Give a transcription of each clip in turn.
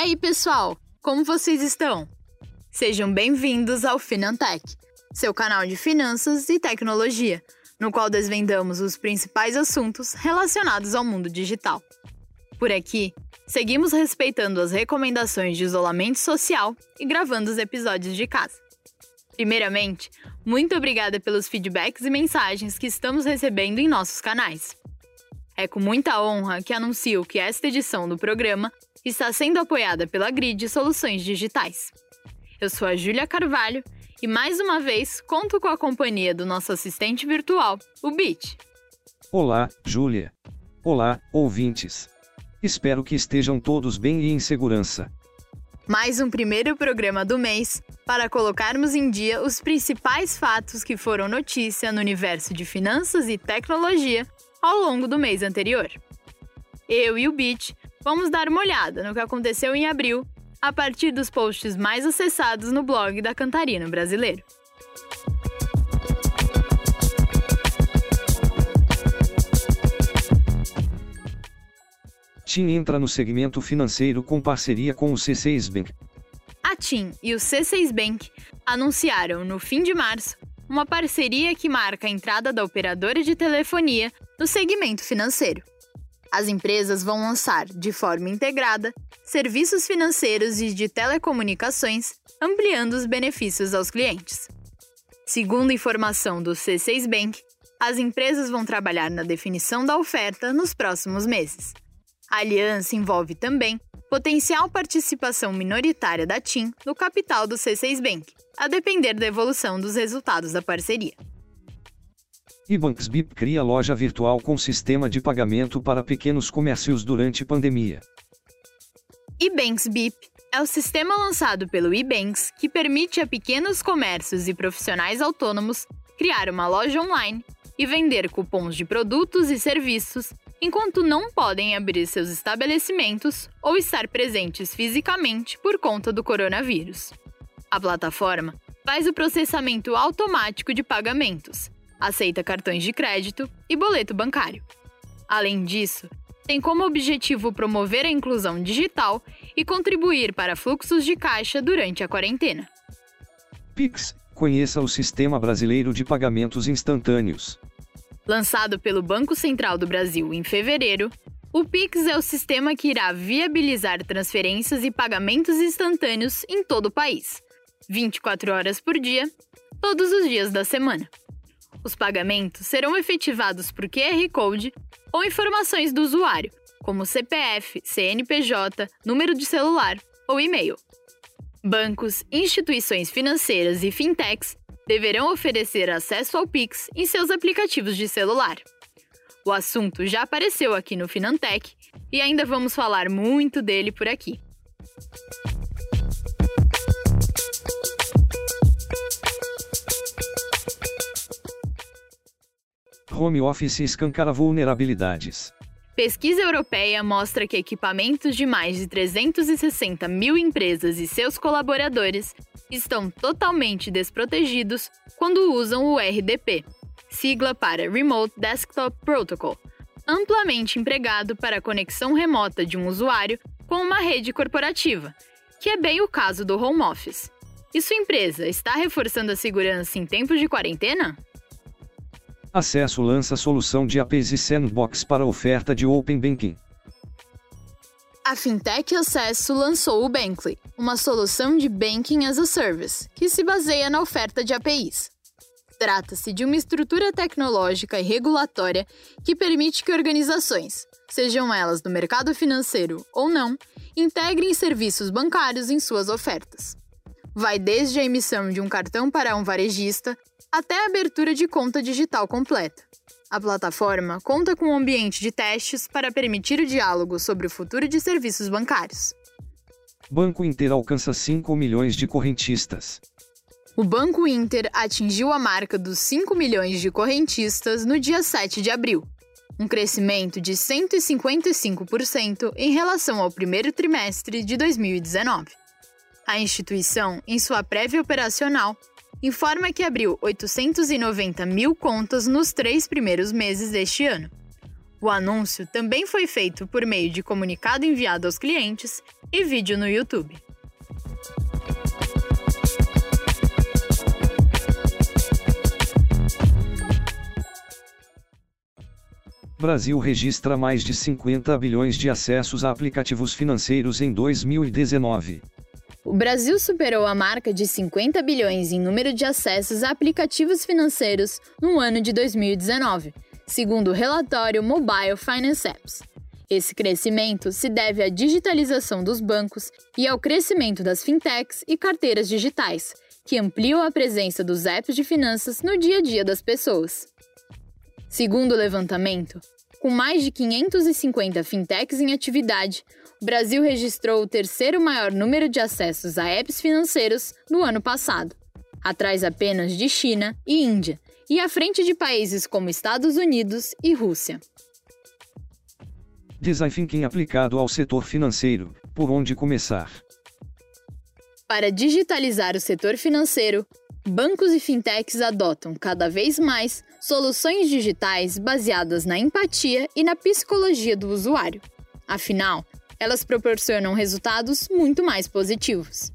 aí, pessoal? Como vocês estão? Sejam bem-vindos ao Finantech, seu canal de finanças e tecnologia, no qual desvendamos os principais assuntos relacionados ao mundo digital. Por aqui, seguimos respeitando as recomendações de isolamento social e gravando os episódios de casa. Primeiramente, muito obrigada pelos feedbacks e mensagens que estamos recebendo em nossos canais. É com muita honra que anuncio que esta edição do programa está sendo apoiada pela Grid Soluções Digitais. Eu sou a Júlia Carvalho e mais uma vez conto com a companhia do nosso assistente virtual, o Bit. Olá, Júlia. Olá, ouvintes. Espero que estejam todos bem e em segurança. Mais um primeiro programa do mês para colocarmos em dia os principais fatos que foram notícia no universo de finanças e tecnologia ao longo do mês anterior. Eu e o Bit vamos dar uma olhada no que aconteceu em abril a partir dos posts mais acessados no blog da Cantarina Brasileiro. TIM entra no segmento financeiro com parceria com o C6 Bank. A TIM e o C6 Bank anunciaram no fim de março uma parceria que marca a entrada da operadora de telefonia no segmento financeiro. As empresas vão lançar, de forma integrada, serviços financeiros e de telecomunicações, ampliando os benefícios aos clientes. Segundo informação do C6 Bank, as empresas vão trabalhar na definição da oferta nos próximos meses. A aliança envolve também potencial participação minoritária da TIM no capital do C6 Bank, a depender da evolução dos resultados da parceria. Ebanks BIP cria loja virtual com sistema de pagamento para pequenos comércios durante pandemia. Ebanks BIP é o sistema lançado pelo Ebanks que permite a pequenos comércios e profissionais autônomos criar uma loja online e vender cupons de produtos e serviços enquanto não podem abrir seus estabelecimentos ou estar presentes fisicamente por conta do coronavírus. A plataforma faz o processamento automático de pagamentos, aceita cartões de crédito e boleto bancário. Além disso, tem como objetivo promover a inclusão digital e contribuir para fluxos de caixa durante a quarentena. Pix conheça o Sistema Brasileiro de Pagamentos Instantâneos. Lançado pelo Banco Central do Brasil em fevereiro, o Pix é o sistema que irá viabilizar transferências e pagamentos instantâneos em todo o país, 24 horas por dia, todos os dias da semana. Os pagamentos serão efetivados por QR Code ou informações do usuário, como CPF, CNPJ, número de celular ou e-mail. Bancos, instituições financeiras e fintechs deverão oferecer acesso ao Pix em seus aplicativos de celular. O assunto já apareceu aqui no Finantech e ainda vamos falar muito dele por aqui. Home Office escancara vulnerabilidades. Pesquisa europeia mostra que equipamentos de mais de 360 mil empresas e seus colaboradores estão totalmente desprotegidos quando usam o RDP, sigla para Remote Desktop Protocol, amplamente empregado para a conexão remota de um usuário com uma rede corporativa, que é bem o caso do home office. E sua empresa está reforçando a segurança em tempos de quarentena? Acesso lança solução de APIs e Sandbox para oferta de Open Banking. A Fintech Acesso lançou o Bankly, uma solução de Banking as a Service, que se baseia na oferta de APIs. Trata-se de uma estrutura tecnológica e regulatória que permite que organizações, sejam elas do mercado financeiro ou não, integrem serviços bancários em suas ofertas. Vai desde a emissão de um cartão para um varejista até a abertura de conta digital completa. A plataforma conta com um ambiente de testes para permitir o diálogo sobre o futuro de serviços bancários. Banco Inter alcança 5 milhões de correntistas. O Banco Inter atingiu a marca dos 5 milhões de correntistas no dia 7 de abril, um crescimento de 155% em relação ao primeiro trimestre de 2019. A instituição, em sua prévia operacional, informa que abriu 890 mil contas nos três primeiros meses deste ano. O anúncio também foi feito por meio de comunicado enviado aos clientes e vídeo no YouTube. Brasil registra mais de 50 bilhões de acessos a aplicativos financeiros em 2019. O Brasil superou a marca de 50 bilhões em número de acessos a aplicativos financeiros no ano de 2019, segundo o relatório Mobile Finance Apps. Esse crescimento se deve à digitalização dos bancos e ao crescimento das fintechs e carteiras digitais, que ampliam a presença dos apps de finanças no dia a dia das pessoas. Segundo o levantamento, com mais de 550 fintechs em atividade, o Brasil registrou o terceiro maior número de acessos a apps financeiros no ano passado, atrás apenas de China e Índia, e à frente de países como Estados Unidos e Rússia. Design Thinking aplicado ao setor financeiro, por onde começar? Para digitalizar o setor financeiro, bancos e fintechs adotam cada vez mais soluções digitais baseadas na empatia e na psicologia do usuário. Afinal, elas proporcionam resultados muito mais positivos.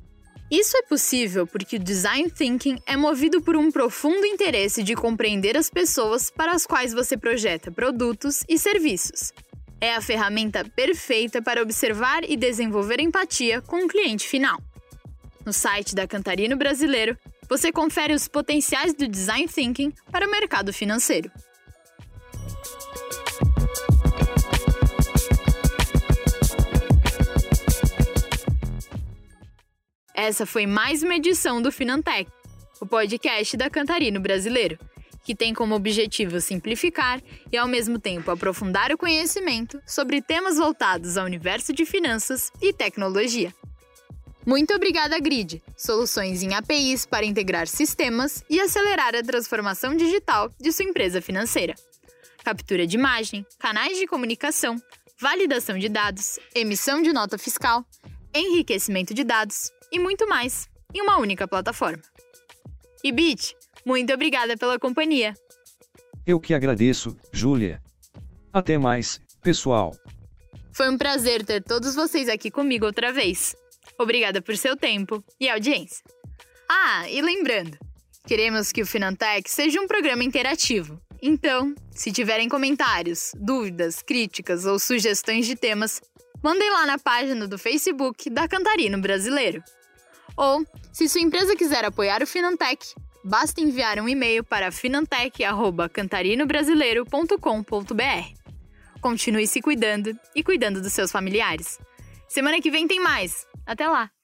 Isso é possível porque o design thinking é movido por um profundo interesse de compreender as pessoas para as quais você projeta produtos e serviços. É a ferramenta perfeita para observar e desenvolver empatia com o cliente final. No site da Cantarino Brasileiro, você confere os potenciais do design thinking para o mercado financeiro. Essa foi mais uma edição do Finantech, o podcast da Cantarino Brasileiro, que tem como objetivo simplificar e, ao mesmo tempo, aprofundar o conhecimento sobre temas voltados ao universo de finanças e tecnologia. Muito obrigada, Grid, soluções em APIs para integrar sistemas e acelerar a transformação digital de sua empresa financeira. Captura de imagem, canais de comunicação, validação de dados, emissão de nota fiscal, enriquecimento de dados e muito mais em uma única plataforma. E Bit, muito obrigada pela companhia. Eu que agradeço, Júlia. Até mais, pessoal. Foi um prazer ter todos vocês aqui comigo outra vez. Obrigada por seu tempo e audiência. Ah, e lembrando, queremos que o Finantech seja um programa interativo. Então, se tiverem comentários, dúvidas, críticas ou sugestões de temas, mandem lá na página do Facebook da Cantarino Brasileiro. Ou, se sua empresa quiser apoiar o Finantech, basta enviar um e-mail para finantech@cantarinobrasileiro.com.br. Continue se cuidando e cuidando dos seus familiares. Semana que vem tem mais. Até lá!